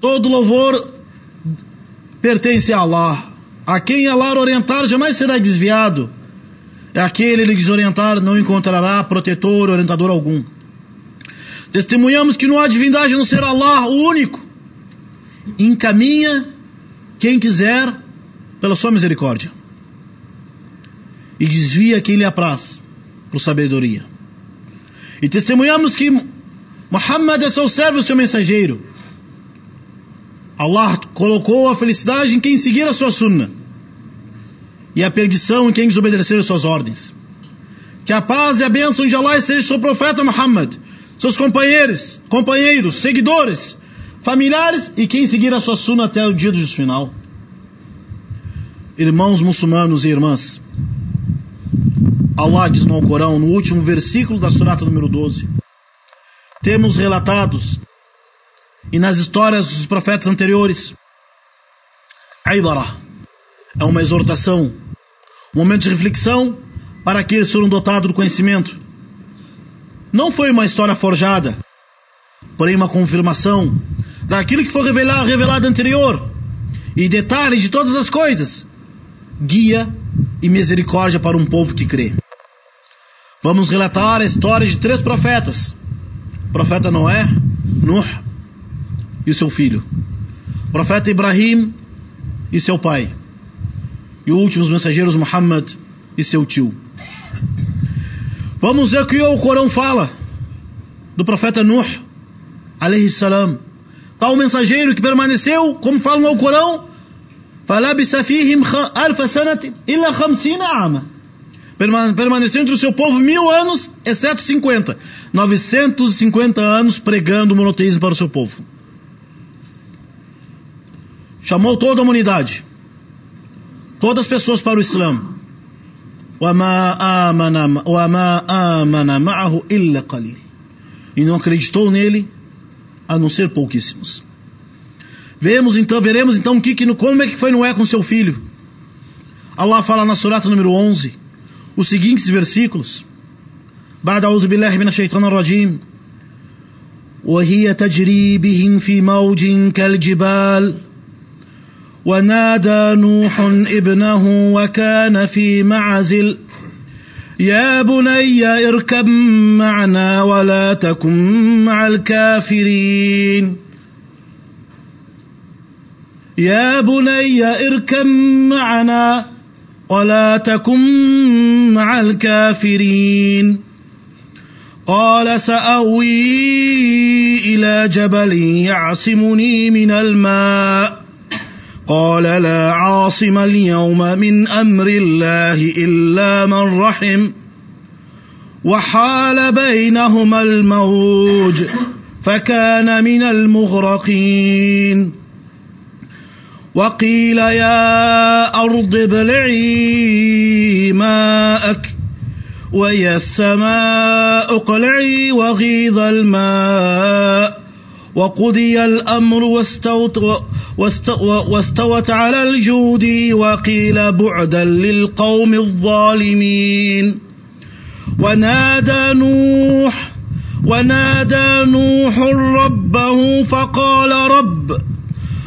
todo louvor pertence a Allah. A quem Allah orientar jamais será desviado. Aquele ele desorientar não encontrará protetor, orientador algum. Testemunhamos que não há divindade não ser Allah, o único. Encaminha quem quiser pela sua misericórdia. E desvia quem lhe apraz por sabedoria. E testemunhamos que Muhammad é seu servo e seu mensageiro. Allah colocou a felicidade em quem seguir a sua sunna e a perdição em quem desobedecer as suas ordens. Que a paz e a bênção de Allah seja sobre o profeta Muhammad, seus companheiros, companheiros, seguidores, familiares e quem seguir a sua sunna até o dia do juízo final. Irmãos muçulmanos e irmãs, Allah diz no Corão, no último versículo da surata número 12, temos relatados e nas histórias dos profetas anteriores, Aibara é uma exortação, um momento de reflexão para aqueles que foram dotados do conhecimento. Não foi uma história forjada, porém uma confirmação daquilo que foi revelado, revelado anterior e detalhes de todas as coisas, guia e misericórdia para um povo que crê. Vamos relatar a história de três profetas: profeta Noé, Nuh e seu filho, o profeta Ibrahim e seu pai, e os últimos mensageiros Muhammad e seu tio. Vamos ver o que o Corão fala do profeta Nuh, alayhi salam. Tal mensageiro que permaneceu, como fala no Corão, فَلَبِسَ فِيهِمْ أَلْفَ سَنَةٍ إِلَّا خَمْسِينَ عَامًا Permaneceu entre o seu povo mil anos, exceto 50. 950 anos pregando o monoteísmo para o seu povo chamou toda a humanidade, todas as pessoas para o Islã. E não acreditou nele, a não ser pouquíssimos. Vemos então, veremos então que, que, como é que foi Noé com seu filho. Allah fala na surata número 11, os seguintes versículos. بعد أعوذ بالله من الشيطان الرجيم وهي تجري بهم في موج كالجبال ونادى نوح ابنه وكان في معزل يا بني اركب معنا ولا تكن مع الكافرين. يا بني اركب معنا ولا تكن مع الكافرين. قال سأوي إلى جبل يعصمني من الماء. قال لا عاصم اليوم من أمر الله إلا من رحم وحال بينهما الموج فكان من المغرقين وقيل يا أرض ابلعي ماءك ويا السماء اقلعي وغيض الماء وقضي الأمر واستوت واستوت على الجود وقيل بعدا للقوم الظالمين. ونادى نوح ونادى نوح ربه فقال رب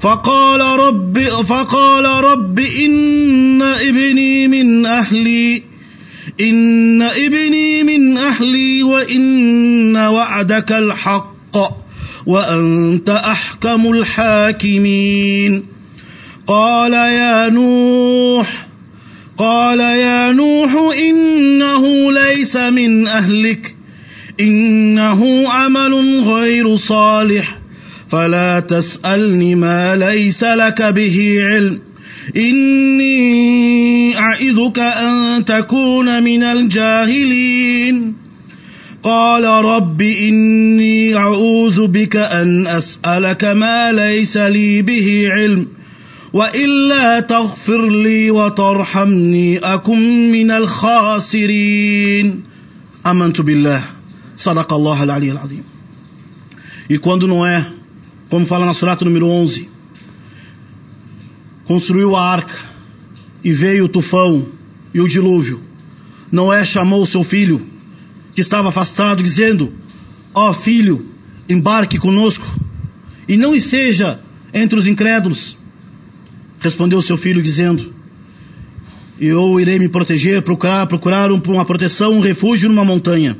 فقال رب فقال رب إن ابني من أهلي إن ابني من أهلي وإن وعدك الحق. وأنت أحكم الحاكمين. قال يا نوح قال يا نوح إنه ليس من أهلك إنه عمل غير صالح فلا تسألني ما ليس لك به علم. إني أعذك أن تكون من الجاهلين. قال رب إني أعوذ بك أن أسألك ما ليس لي به علم وإلا تغفر لي وترحمني أكن من الخاسرين آمنت بالله صدق الله العلي العظيم E quando Noé, como fala na surata número 11, construiu a arca e veio o tufão e o dilúvio, Noé chamou seu filho que estava afastado, dizendo: Ó oh, filho, embarque conosco e não seja entre os incrédulos. Respondeu seu filho dizendo, eu irei me proteger, procurar, procurar uma proteção, um refúgio numa montanha,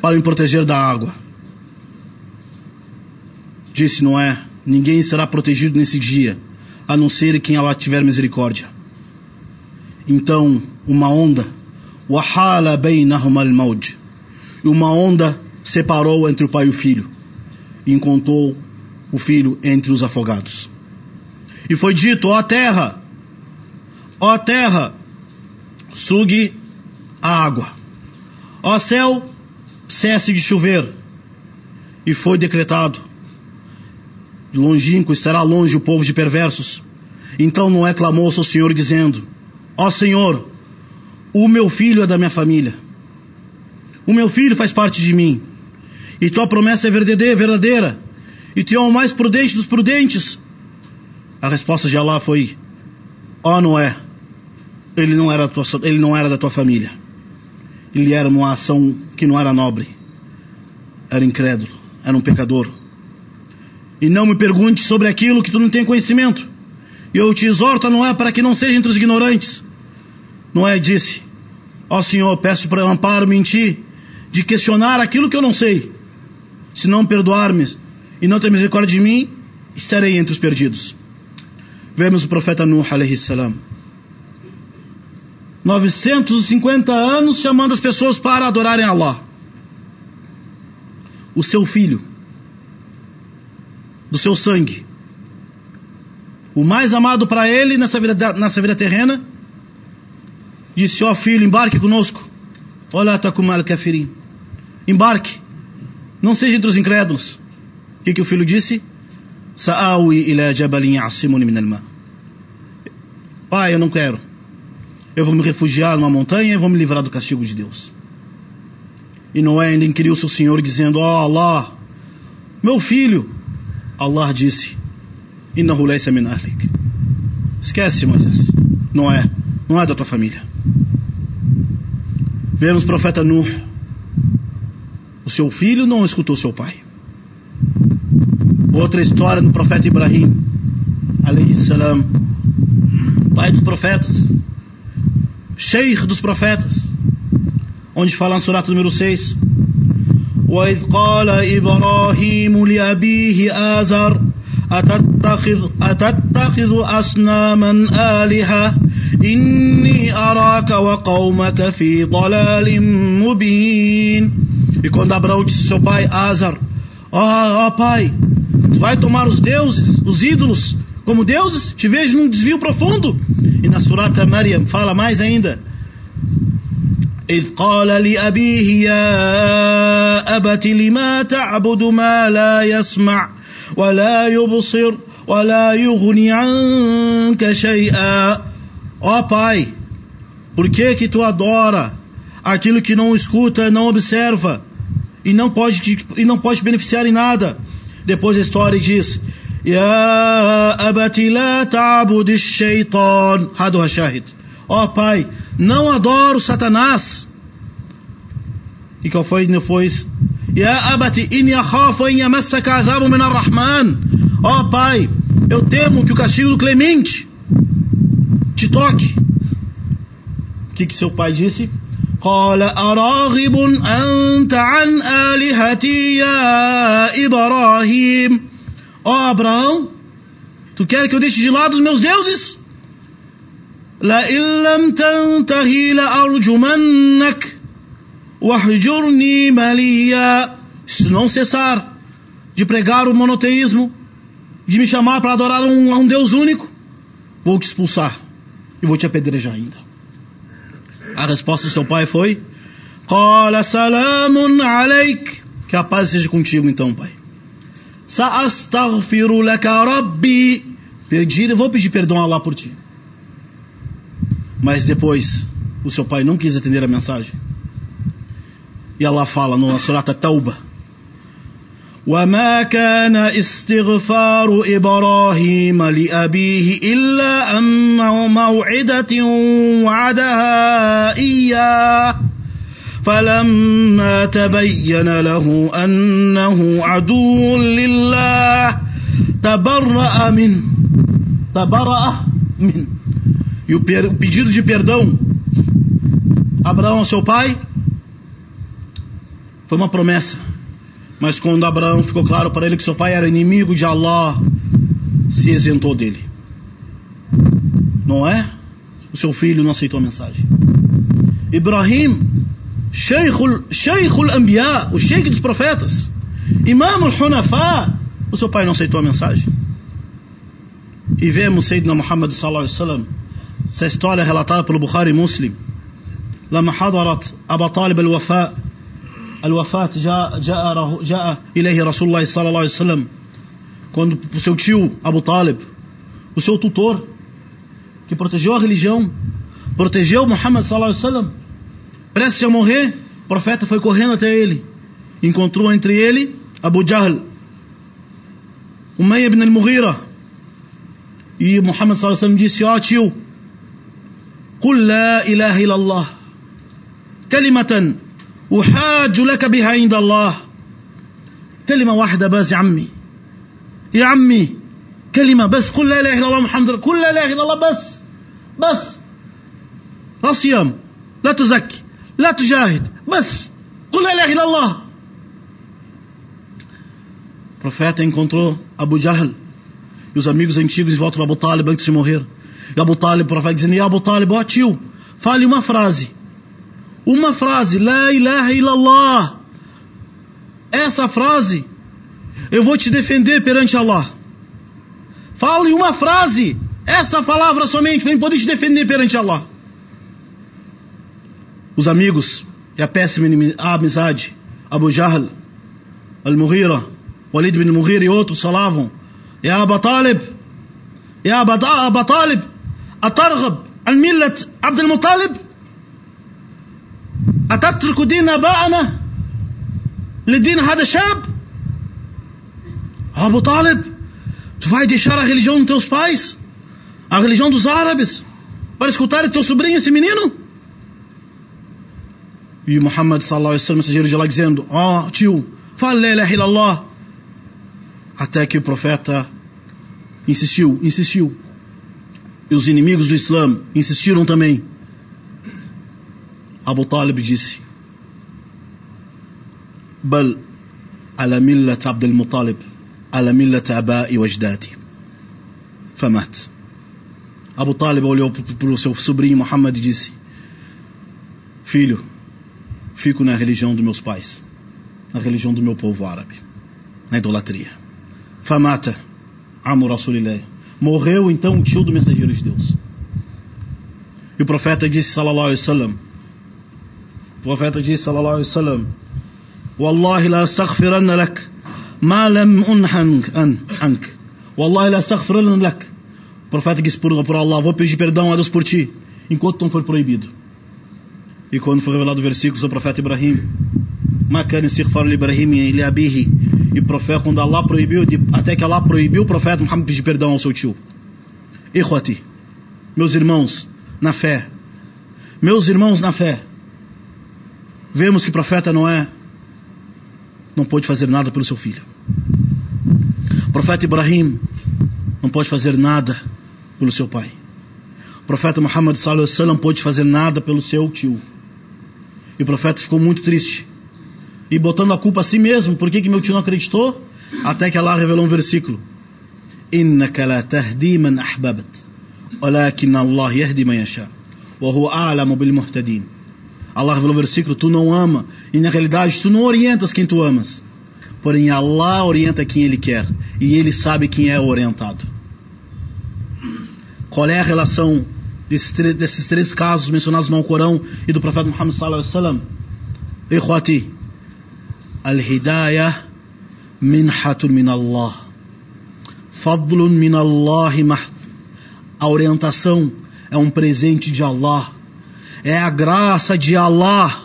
para me proteger da água. Disse Noé, ninguém será protegido nesse dia, a não ser quem Allah tiver misericórdia. Então, uma onda, wahala bainahum al e uma onda separou entre o pai e o filho, e encontrou o filho entre os afogados. E foi dito, ó terra, ó terra, sugue a água. Ó céu, cesse de chover. E foi decretado, longínquo estará longe o povo de perversos. Então Noé clamou ao seu Senhor dizendo, ó Senhor, o meu filho é da minha família. O meu filho faz parte de mim. E tua promessa é verdadeira. E tu é o mais prudente dos prudentes. A resposta de Allah foi: Ó oh Noé, ele não, era tua, ele não era da tua família. Ele era uma ação que não era nobre. Era incrédulo, era um pecador. E não me pergunte sobre aquilo que tu não tem conhecimento. E eu te exorto Noé para que não seja entre os ignorantes. Noé disse: Ó oh Senhor, peço para amparo-me em ti de questionar aquilo que eu não sei. Se não perdoar-me e não ter misericórdia de mim, estarei entre os perdidos. Vemos o profeta Nuh alaihi salam. 950 anos chamando as pessoas para adorarem Allah. O seu filho, do seu sangue, o mais amado para ele nessa vida, nessa vida terrena, disse: Ó oh, filho, embarque conosco. Olha, takum al-kafirin embarque, não seja entre os incrédulos. O que, que o filho disse? Sa'awi ila jabalin ya'simuni min al Pai, eu não quero. Eu vou me refugiar numa montanha e vou me livrar do castigo de Deus. E Noé ainda inquiriu seu senhor dizendo, ó oh Allah, meu filho. Allah disse, Innahu laysa min ahlik. Esquece, Moisés. Não é, não é da tua família. Vemos o profeta Nuh o seu filho não escutou seu pai. Outra história do profeta Ibrahim, alayhi salam, pai dos profetas, sheikh dos profetas, onde fala no surato número 6, وإذ قال إبراهيم لأبيه آزر أتتخذ, أتتخذ أصناما آلهة إني أراك وقومك في ضلال مبين E quando Abraão disse ao seu pai, Azar, ó oh, oh, pai, tu vai tomar os deuses, os ídolos, como deuses? Te vejo num desvio profundo. E na surata Maryam fala mais ainda. إذ قال لأبيه يا أبت لما تعبد ما لا يسمع ولا يبصر ولا يغني عنك شيئا Ó oh, pai, por que que tu adora aquilo que não escuta, não observa e não pode e não pode beneficiar em nada. Depois a história diz: Ya abati la ta'bud shaitan. Hadu hashahid. Ó oh, pai, não adoro Satanás. E qual foi depois? Ya abati in yakhafu an yamassaka azabu min ar-Rahman. Ó pai, eu temo que o castigo do Clemente te toque. O que, que seu pai disse? قال أراغب أنت عن آلهتي يا إبراهيم Ó oh, Abraão, tu quer que eu deixe de lado os meus deuses? لئن لم تنتهي لأرجمنك واهجرني مليا Se não cessar de pregar o monoteísmo, de me chamar para adorar um, um Deus único, vou te expulsar e vou te apedrejar ainda. A resposta do seu pai foi: Qala salamun alaik. Que a paz seja contigo então, pai. Sa'astaghfiru laka rabbi. Pedir, vou pedir perdão a Allah por ti. Mas depois, o seu pai não quis atender a mensagem. E Allah fala no Surata Tauba. وما كان استغفار إبراهيم لابيه الا ان موعده وعدها اياه فلما تبين له انه عدو لله تبرا منه تبرا منه يبير o pedido de perdão, Abraão ao seu pai, foi uma promessa. Mas quando Abraão ficou claro para ele que seu pai era inimigo de Allah, se isentou dele. Não é? O seu filho não aceitou a mensagem. Ibrahim, Sheikhul, Sheikhul Anbiya, o sheikh dos profetas, Imam al-Hunafa, o seu pai não aceitou a mensagem. E vemos Sayyidina Muhammad sallallahu alaihi wasallam, essa história é relatada pelo Bukhari Muslim. لما حضرت أبا طالب الوفاء الوفاة جاء جاء جاء إليه رسول الله صلى الله عليه وسلم quando o seu tio Abu Talib, o seu tutor, que protegeu a religião, protegeu Muhammad sallallahu alaihi wasallam, prestes a morrer, o profeta foi correndo até ele, encontrou entre ele Abu Jahl, Umayy ibn al-Mughira, e Muhammad sallallahu alaihi wasallam disse: Ó oh, tio, قل لا إله إلا الله كلمة أحاج لك بها عند الله كلمة واحدة بس يا عمي يا عمي كلمة بس قل لا إله إلا الله محمد قل لا إله إلا الله بس بس لا صيام لا تزكي لا تجاهد بس قل لا إله إلا الله profeta encontrou Abu Jahl e os amigos antigos em volta do Abu Talib antes de morrer. E Abu Talib, o profeta dizendo, e Abu Talib, ó oh, tio, fale uma frase. Uma frase, La ilaha illallah. Essa frase, eu vou te defender perante Allah. Fale uma frase, essa palavra somente, para poder te defender perante Allah. Os amigos e a péssima amizade, Abu Jahl, Al-Mughira, Walid bin Mughira e outros falavam, Ya Abu Talib, Ya Abu Talib, Atarghab, Al-Millat, Abdul Muttalib, أتترك دين آبائنا لدين هذا الشاب Abu Talib tu vai deixar a religião dos teus pais a religião dos árabes para escutar teu sobrinho esse menino e Muhammad sallallahu alaihi wasallam mensageiro de Allah dizendo ó oh, tio fala la ilaha illallah até que o profeta insistiu insistiu e os inimigos do Islã insistiram também. Abu Talib disse: Bal ala millat Abdul Muttalib, ala millat abai wa. Famat. Abu Talib olhou para o seu sobrinho Muhammad e disse: Filho, fico na religião dos meus pais, na religião do meu povo árabe, na idolatria. Famata, amo Rasulillah. Morreu então o tio do mensageiro de Deus. E o profeta disse, sallallahu alaihi wasallam, profeta disse, sallallahu alaihi wasallam, Wallahi la astaghfiranna lak ma lam an ank. Wallahi la astaghfiranna lak. O profeta disse por, por Allah, vou pedir perdão a Deus por ti, enquanto não for proibido. E quando foi revelado o versículo sobre o profeta Ibrahim, Makan istighfar Ibrahim e abihi. E o profeta, quando Allah proibiu, até que Allah proibiu o profeta Muhammad pedir perdão ao seu tio. Ikhwati, meus irmãos na fé, meus irmãos na fé, vemos que o profeta não é, não pode fazer nada pelo seu filho. O profeta Ibrahim não pode fazer nada pelo seu pai. O profeta Muhammad sallallahu alaihi wasallam pôde fazer nada pelo seu tio. E o profeta ficou muito triste e botando a culpa a si mesmo. Por que, que meu tio não acreditou? Até que Allah revelou um versículo. إنك لا تهدي من أحببت ولكن الله يهدي من يشاء وهو أعلم بالمهتدين Allah revelou o versículo: Tu não ama, e na realidade tu não orientas quem tu amas. Porém, Allah orienta quem Ele quer, e Ele sabe quem é orientado. Qual é a relação desses, desses três casos mencionados no Alcorão e do profeta Muhammad sallallahu alaihi wasallam? Ikhwati, al-hidayah minhatun min Allah. Fadlun min Allah mahd. A orientação é um presente de Allah é a graça de Allah.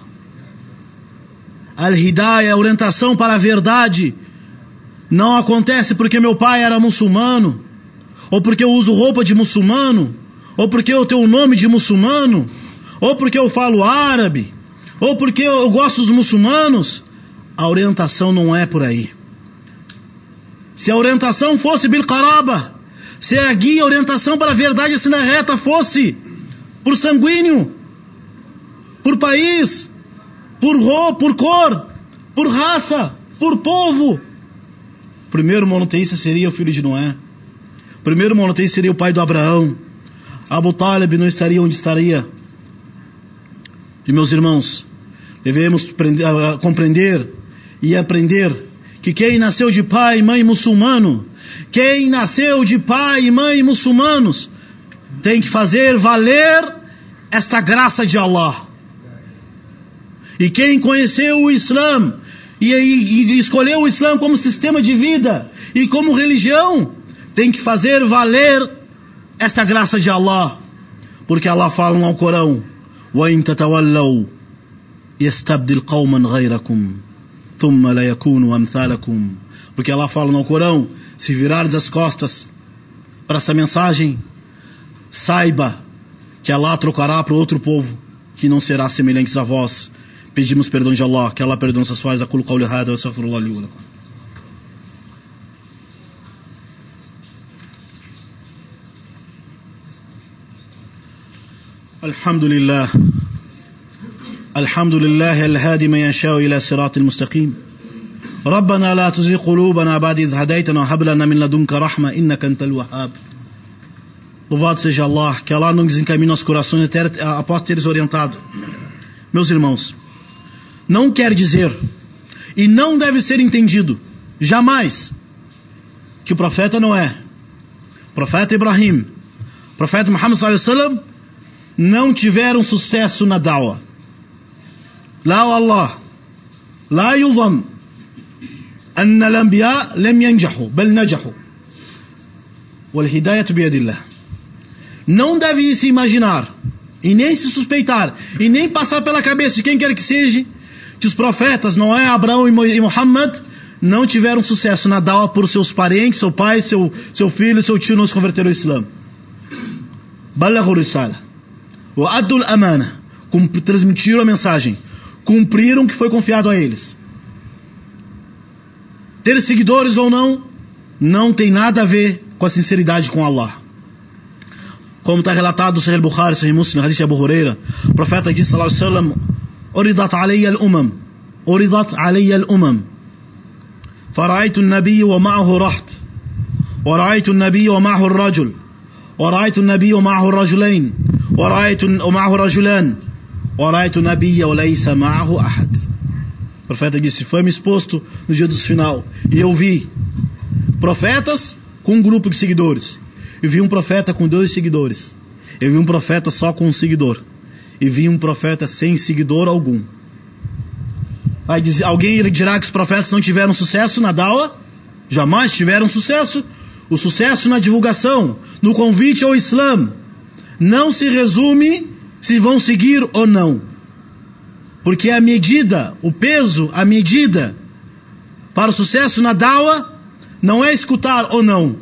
Al-Hidayah, a orientação para a verdade. Não acontece porque meu pai era muçulmano ou porque eu uso roupa de muçulmano ou porque eu tenho o nome de muçulmano ou porque eu falo árabe ou porque eu gosto dos muçulmanos. A orientação não é por aí. se a orientação fosse Bilqaraba, se a guia, a orientação para a verdade assim na reta fosse por sanguíneo, por país, por por cor, por raça, por povo, primeiro monoteísta seria o filho de Noé. Primeiro monoteísta seria o pai do Abraão. Abu Talib não estaria onde estaria. E meus irmãos, devemos compreender e aprender que quem nasceu de pai e mãe muçulmano, quem nasceu de pai e mãe muçulmanos, tem que fazer valer esta graça de Allah. E quem conheceu o Islã e, e, e escolheu o Islã como sistema de vida e como religião, tem que fazer valer essa graça de Allah. Porque Allah fala no Alcorão: وَإِن تَتَوَلَّوْا يَسْتَبْدِلْ قَوْمًا غَيْرَكُمْ ثُمَّ لَا يَكُونُوا أَمْثَالَكُمْ Porque Allah fala no Alcorão: se virares as costas para essa mensagem, saiba que Allah trocará para outro povo que não será semelhante a vós. Pedimos perdão de Allah, que Allah perdoe nossas falhas. Aquilo قولي هذا واستغفر الله لي ولكم. الحمد لله الحمد لله الهادي من يشاء إلى صراط المستقيم ربنا لا تزغ قلوبنا بعد إذ هديتنا وهب لنا من لدنك رحمة إنك أنت الوهاب Louvado seja Allah, que Allah não desencaminhe nossos corações até, após teres orientado. Meus irmãos, não quer dizer e não deve ser entendido jamais que o profeta não é. O profeta Ibrahim, o profeta Muhammad sallallahu alaihi wasallam não tiveram sucesso na dawa. لا والله لا يظن أن الأنبياء لم ينجحوا بل نجحوا والهداية بيد الله não deve se imaginar e nem se suspeitar e nem passar pela cabeça de quem quer que seja que os profetas Noé, Abraão e Muhammad não tiveram sucesso na dawa por seus parentes, seu pai, seu, seu filho, seu tio não se converteram ao Islã. Balaghu. O adul amana. Transmitiram a mensagem. Cumpriram o que foi confiado a eles. Ter seguidores ou não, não tem nada a ver com a sinceridade com Allah. Como está relatado no Sahih Bukhari, Sahih Muslim, Hadith Abu Huraira, o profeta disse, sallallahu alaihi أرضت علي الأمم أرضت علي الأمم فرأيت النبي ومعه رحت ورأيت النبي ومعه الرجل ورأيت النبي ومعه الرجلين ورأيت ومعه رجلان ورأيت النبي وليس معه أحد O profeta disse: Foi-me exposto no dia do final, e eu vi profetas com um grupo de seguidores. Eu vi um profeta com dois seguidores. Eu vi um profeta só com um seguidor e vi um profeta sem seguidor algum. Vai dizer, alguém dirá que os profetas não tiveram sucesso na dawa? Jamais tiveram sucesso. O sucesso na divulgação, no convite ao Islã, não se resume se vão seguir ou não. Porque a medida, o peso, a medida para o sucesso na dawa não é escutar ou não,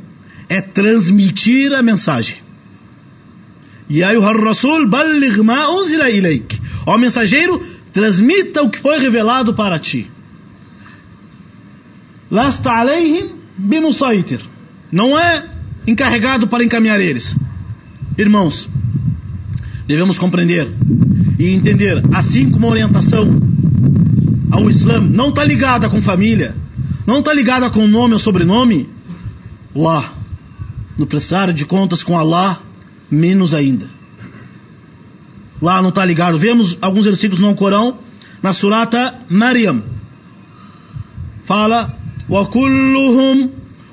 é transmitir a mensagem. Rasul balligh ma unzila ilaik. Ó mensageiro, transmita o que foi revelado para ti. Lasta alayhim bimusaitir. Não é encarregado para encaminhar eles. Irmãos, devemos compreender e entender, assim como a orientação ao Islã não está ligada com família, não está ligada com nome ou sobrenome, lá, no prestar de contas com Allah, menos ainda. Lá não está ligado. Vemos alguns versículos no Corão, na surata Maryam. Fala, وَكُلُّهُمْ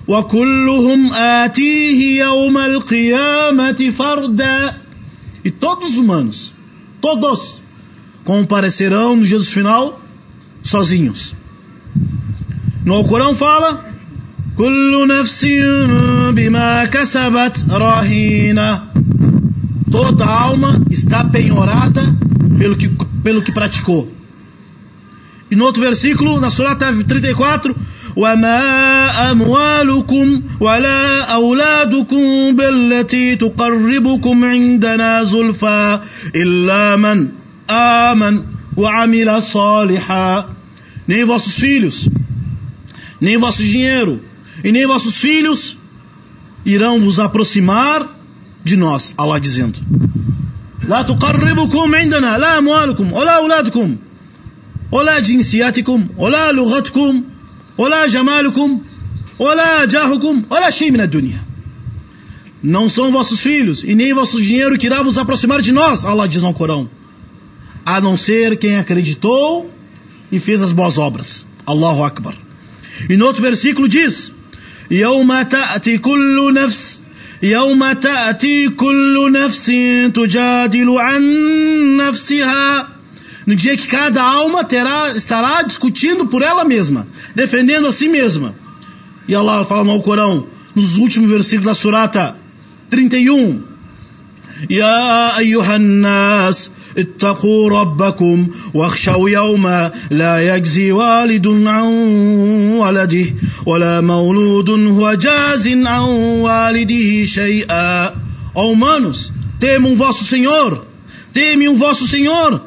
وَكُلُّهُمْ آتِيهِ يَوْمَ الْقِيَامَةِ فَرْدًا E todos os humanos, todos, comparecerão no Jesus final sozinhos. No Corão fala, كل نفس بما كسبت رهينة Toda alma está penhorada pelo que, pelo que praticou. E no outro versículo, na Surata 34, وما أموالكم ولا أولادكم بالتي تقربكم عندنا زلفى إلا من آمن وعمل صالحا nem vossos filhos, nem vosso dinheiro, e nem vossos filhos irão vos aproximar de nós. Allah dizendo: لا تقربكم عندنا لا أموالكم ولا أولادكم ولا جنسياتكم ولا لغتكم ولا جمالكم ولا جاهكم ولا شيء من الدنيا Não são vossos filhos e nem vosso dinheiro que irá vos aproximar de nós, Allah diz no Corão. A não ser quem acreditou e fez as boas obras. Allahu Akbar. E no outro versículo diz: يوم تأتي كل نفس يوم تأتي كل نفس تجادل عن نفسها no dia que cada alma terá, estará discutindo por ela mesma, defendendo a si mesma. E Allah fala no Corão, nos últimos versículos da Surata 31, يا أيها الناس اتقوا ربكم واخشوا يوما لا يجزي والد عن ولده ولا مولود هو جاز عن والده شيئا Ó humanos, temam vosso Senhor, temem o vosso Senhor,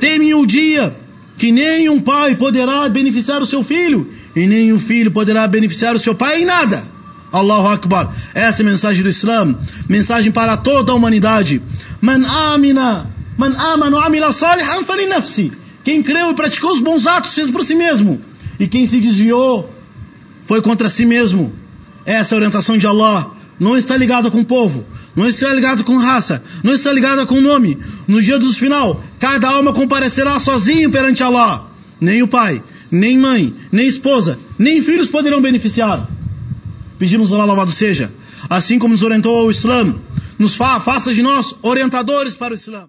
temem o dia que nem um pai poderá beneficiar o seu filho e nem um filho poderá beneficiar o seu pai em nada. Allahu Akbar. Essa é a mensagem do Islã, mensagem para toda a humanidade. Man amina, man amanu amila salihan fali nafsi. Quem creu e praticou os bons atos fez por si mesmo. E quem se desviou foi contra si mesmo. Essa é a orientação de Allah. Não está ligada com o povo, não está ligado com raça, não está ligada com nome. No dia do final, cada alma comparecerá sozinho perante Allah. Nem o pai, nem mãe, nem esposa, nem filhos poderão beneficiar. Pedimos Allah louvado seja, assim como nos orientou o Islã, nos fa faça de nós orientadores para o Islã.